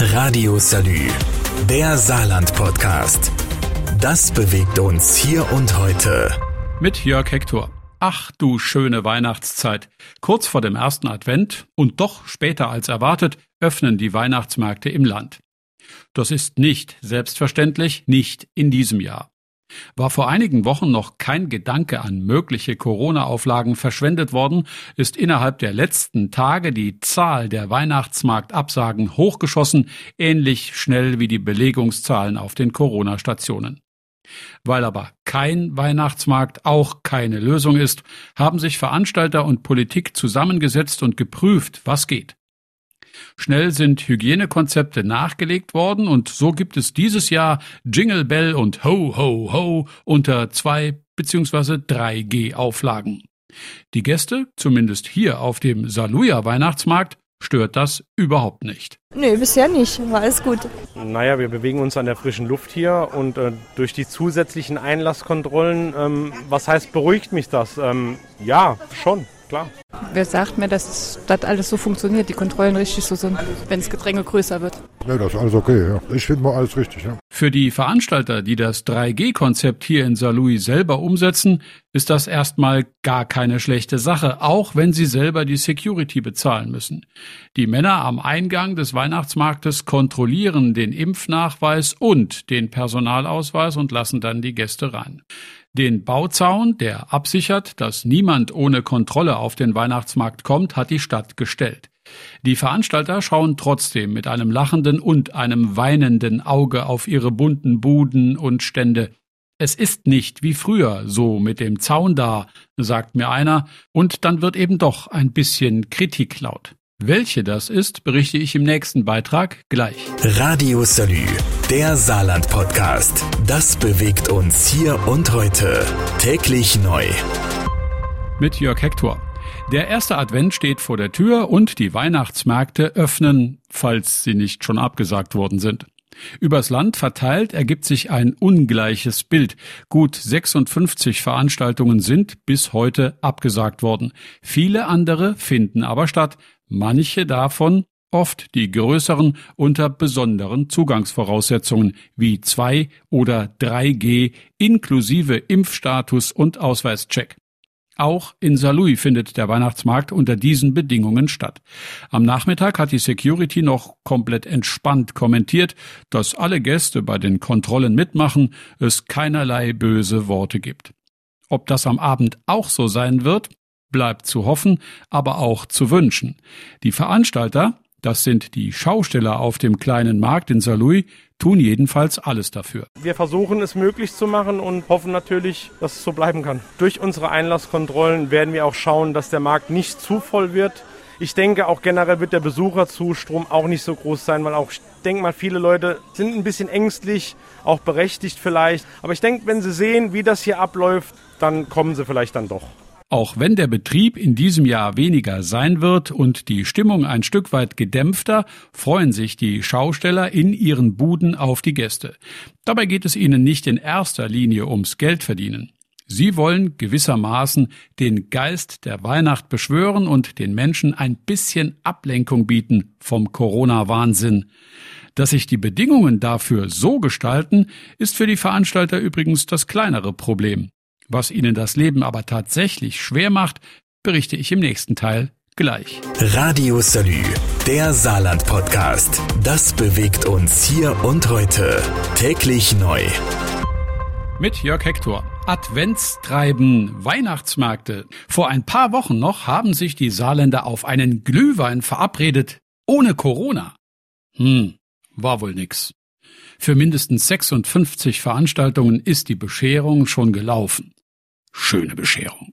Radio Salü, der Saarland-Podcast. Das bewegt uns hier und heute. Mit Jörg Hector. Ach du schöne Weihnachtszeit. Kurz vor dem ersten Advent und doch später als erwartet öffnen die Weihnachtsmärkte im Land. Das ist nicht selbstverständlich, nicht in diesem Jahr. War vor einigen Wochen noch kein Gedanke an mögliche Corona-Auflagen verschwendet worden, ist innerhalb der letzten Tage die Zahl der Weihnachtsmarktabsagen hochgeschossen, ähnlich schnell wie die Belegungszahlen auf den Corona-Stationen. Weil aber kein Weihnachtsmarkt auch keine Lösung ist, haben sich Veranstalter und Politik zusammengesetzt und geprüft, was geht. Schnell sind Hygienekonzepte nachgelegt worden und so gibt es dieses Jahr Jingle Bell und Ho Ho Ho unter zwei bzw. 3G Auflagen. Die Gäste, zumindest hier auf dem Saluja Weihnachtsmarkt, stört das überhaupt nicht. Nee, bisher nicht. War alles gut. Naja, wir bewegen uns an der frischen Luft hier und äh, durch die zusätzlichen Einlasskontrollen, ähm, was heißt, beruhigt mich das? Ähm, ja, schon klar. Wer sagt mir, dass das alles so funktioniert, die Kontrollen richtig so sind, wenn das Gedränge größer wird? Ja, das ist alles okay, ja. Ich finde mal alles richtig, ja. Für die Veranstalter, die das 3G-Konzept hier in Saarlouis selber umsetzen, ist das erstmal gar keine schlechte Sache, auch wenn sie selber die Security bezahlen müssen. Die Männer am Eingang des Weihnachtsmarktes kontrollieren den Impfnachweis und den Personalausweis und lassen dann die Gäste rein. Den Bauzaun, der absichert, dass niemand ohne Kontrolle auf den Weihnachtsmarkt kommt, hat die Stadt gestellt. Die Veranstalter schauen trotzdem mit einem lachenden und einem weinenden Auge auf ihre bunten Buden und Stände. Es ist nicht wie früher so mit dem Zaun da, sagt mir einer, und dann wird eben doch ein bisschen Kritik laut. Welche das ist, berichte ich im nächsten Beitrag gleich. Radio Salü, der Saarland-Podcast. Das bewegt uns hier und heute. Täglich neu. Mit Jörg Hector. Der erste Advent steht vor der Tür und die Weihnachtsmärkte öffnen, falls sie nicht schon abgesagt worden sind. Übers Land verteilt ergibt sich ein ungleiches Bild. Gut 56 Veranstaltungen sind bis heute abgesagt worden. Viele andere finden aber statt, manche davon oft die größeren unter besonderen Zugangsvoraussetzungen wie 2 oder 3G inklusive Impfstatus und Ausweischeck. Auch in Saarlouis findet der Weihnachtsmarkt unter diesen Bedingungen statt. Am Nachmittag hat die Security noch komplett entspannt kommentiert, dass alle Gäste bei den Kontrollen mitmachen, es keinerlei böse Worte gibt. Ob das am Abend auch so sein wird, bleibt zu hoffen, aber auch zu wünschen. Die Veranstalter, das sind die Schausteller auf dem kleinen Markt in Saarlouis, tun jedenfalls alles dafür. Wir versuchen es möglich zu machen und hoffen natürlich, dass es so bleiben kann. Durch unsere Einlasskontrollen werden wir auch schauen, dass der Markt nicht zu voll wird. Ich denke, auch generell wird der Besucherzustrom auch nicht so groß sein, weil auch, ich denke mal, viele Leute sind ein bisschen ängstlich, auch berechtigt vielleicht. Aber ich denke, wenn sie sehen, wie das hier abläuft, dann kommen sie vielleicht dann doch. Auch wenn der Betrieb in diesem Jahr weniger sein wird und die Stimmung ein Stück weit gedämpfter, freuen sich die Schausteller in ihren Buden auf die Gäste. Dabei geht es ihnen nicht in erster Linie ums Geldverdienen. Sie wollen gewissermaßen den Geist der Weihnacht beschwören und den Menschen ein bisschen Ablenkung bieten vom Corona-Wahnsinn. Dass sich die Bedingungen dafür so gestalten, ist für die Veranstalter übrigens das kleinere Problem. Was Ihnen das Leben aber tatsächlich schwer macht, berichte ich im nächsten Teil gleich. Radio Salü, der Saarland-Podcast. Das bewegt uns hier und heute. Täglich neu. Mit Jörg Hector. Adventstreiben, Weihnachtsmärkte. Vor ein paar Wochen noch haben sich die Saarländer auf einen Glühwein verabredet, ohne Corona. Hm, war wohl nix. Für mindestens 56 Veranstaltungen ist die Bescherung schon gelaufen schöne Bescherung.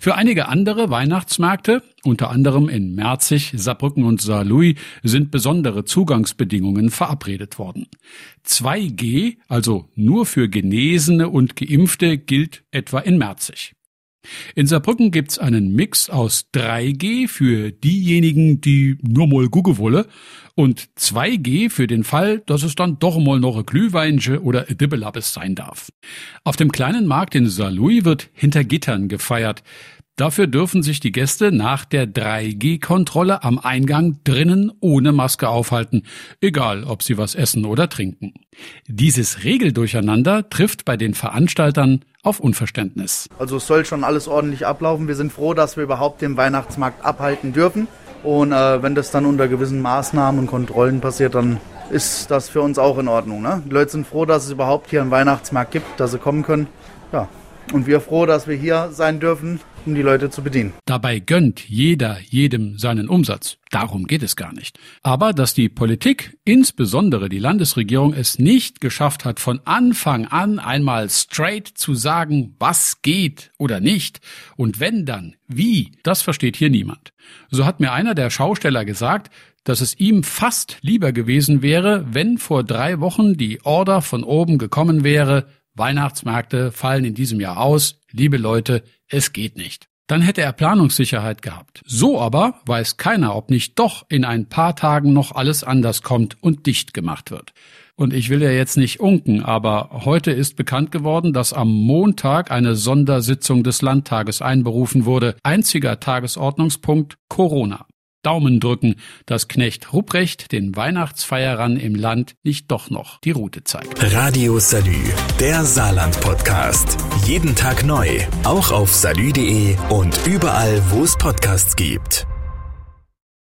Für einige andere Weihnachtsmärkte, unter anderem in Merzig, Saarbrücken und Saarlouis, sind besondere Zugangsbedingungen verabredet worden. 2G, also nur für Genesene und Geimpfte, gilt etwa in Merzig. In Saarbrücken gibt's einen Mix aus 3G für diejenigen, die nur mal gucken wolle, und 2G für den Fall, dass es dann doch mal noch ein Glühweinche oder ein Dibbelabbes sein darf. Auf dem kleinen Markt in Saarlouis wird hinter Gittern gefeiert. Dafür dürfen sich die Gäste nach der 3G-Kontrolle am Eingang drinnen ohne Maske aufhalten, egal ob sie was essen oder trinken. Dieses Regeldurcheinander trifft bei den Veranstaltern auf Unverständnis. Also es soll schon alles ordentlich ablaufen. Wir sind froh, dass wir überhaupt den Weihnachtsmarkt abhalten dürfen. Und äh, wenn das dann unter gewissen Maßnahmen und Kontrollen passiert, dann ist das für uns auch in Ordnung. Ne? Die Leute sind froh, dass es überhaupt hier einen Weihnachtsmarkt gibt, dass sie kommen können. Ja, und wir froh, dass wir hier sein dürfen, um die Leute zu bedienen. Dabei gönnt jeder jedem seinen Umsatz. Darum geht es gar nicht. Aber dass die Politik, insbesondere die Landesregierung, es nicht geschafft hat, von Anfang an einmal straight zu sagen, was geht oder nicht und wenn dann, wie, das versteht hier niemand. So hat mir einer der Schausteller gesagt, dass es ihm fast lieber gewesen wäre, wenn vor drei Wochen die Order von oben gekommen wäre, Weihnachtsmärkte fallen in diesem Jahr aus. Liebe Leute, es geht nicht. Dann hätte er Planungssicherheit gehabt. So aber weiß keiner, ob nicht doch in ein paar Tagen noch alles anders kommt und dicht gemacht wird. Und ich will ja jetzt nicht unken, aber heute ist bekannt geworden, dass am Montag eine Sondersitzung des Landtages einberufen wurde. Einziger Tagesordnungspunkt Corona. Daumen drücken, dass Knecht Rupprecht den Weihnachtsfeierern im Land nicht doch noch die Route zeigt. Radio Salü, der Saarland-Podcast. Jeden Tag neu, auch auf salü.de und überall, wo es Podcasts gibt.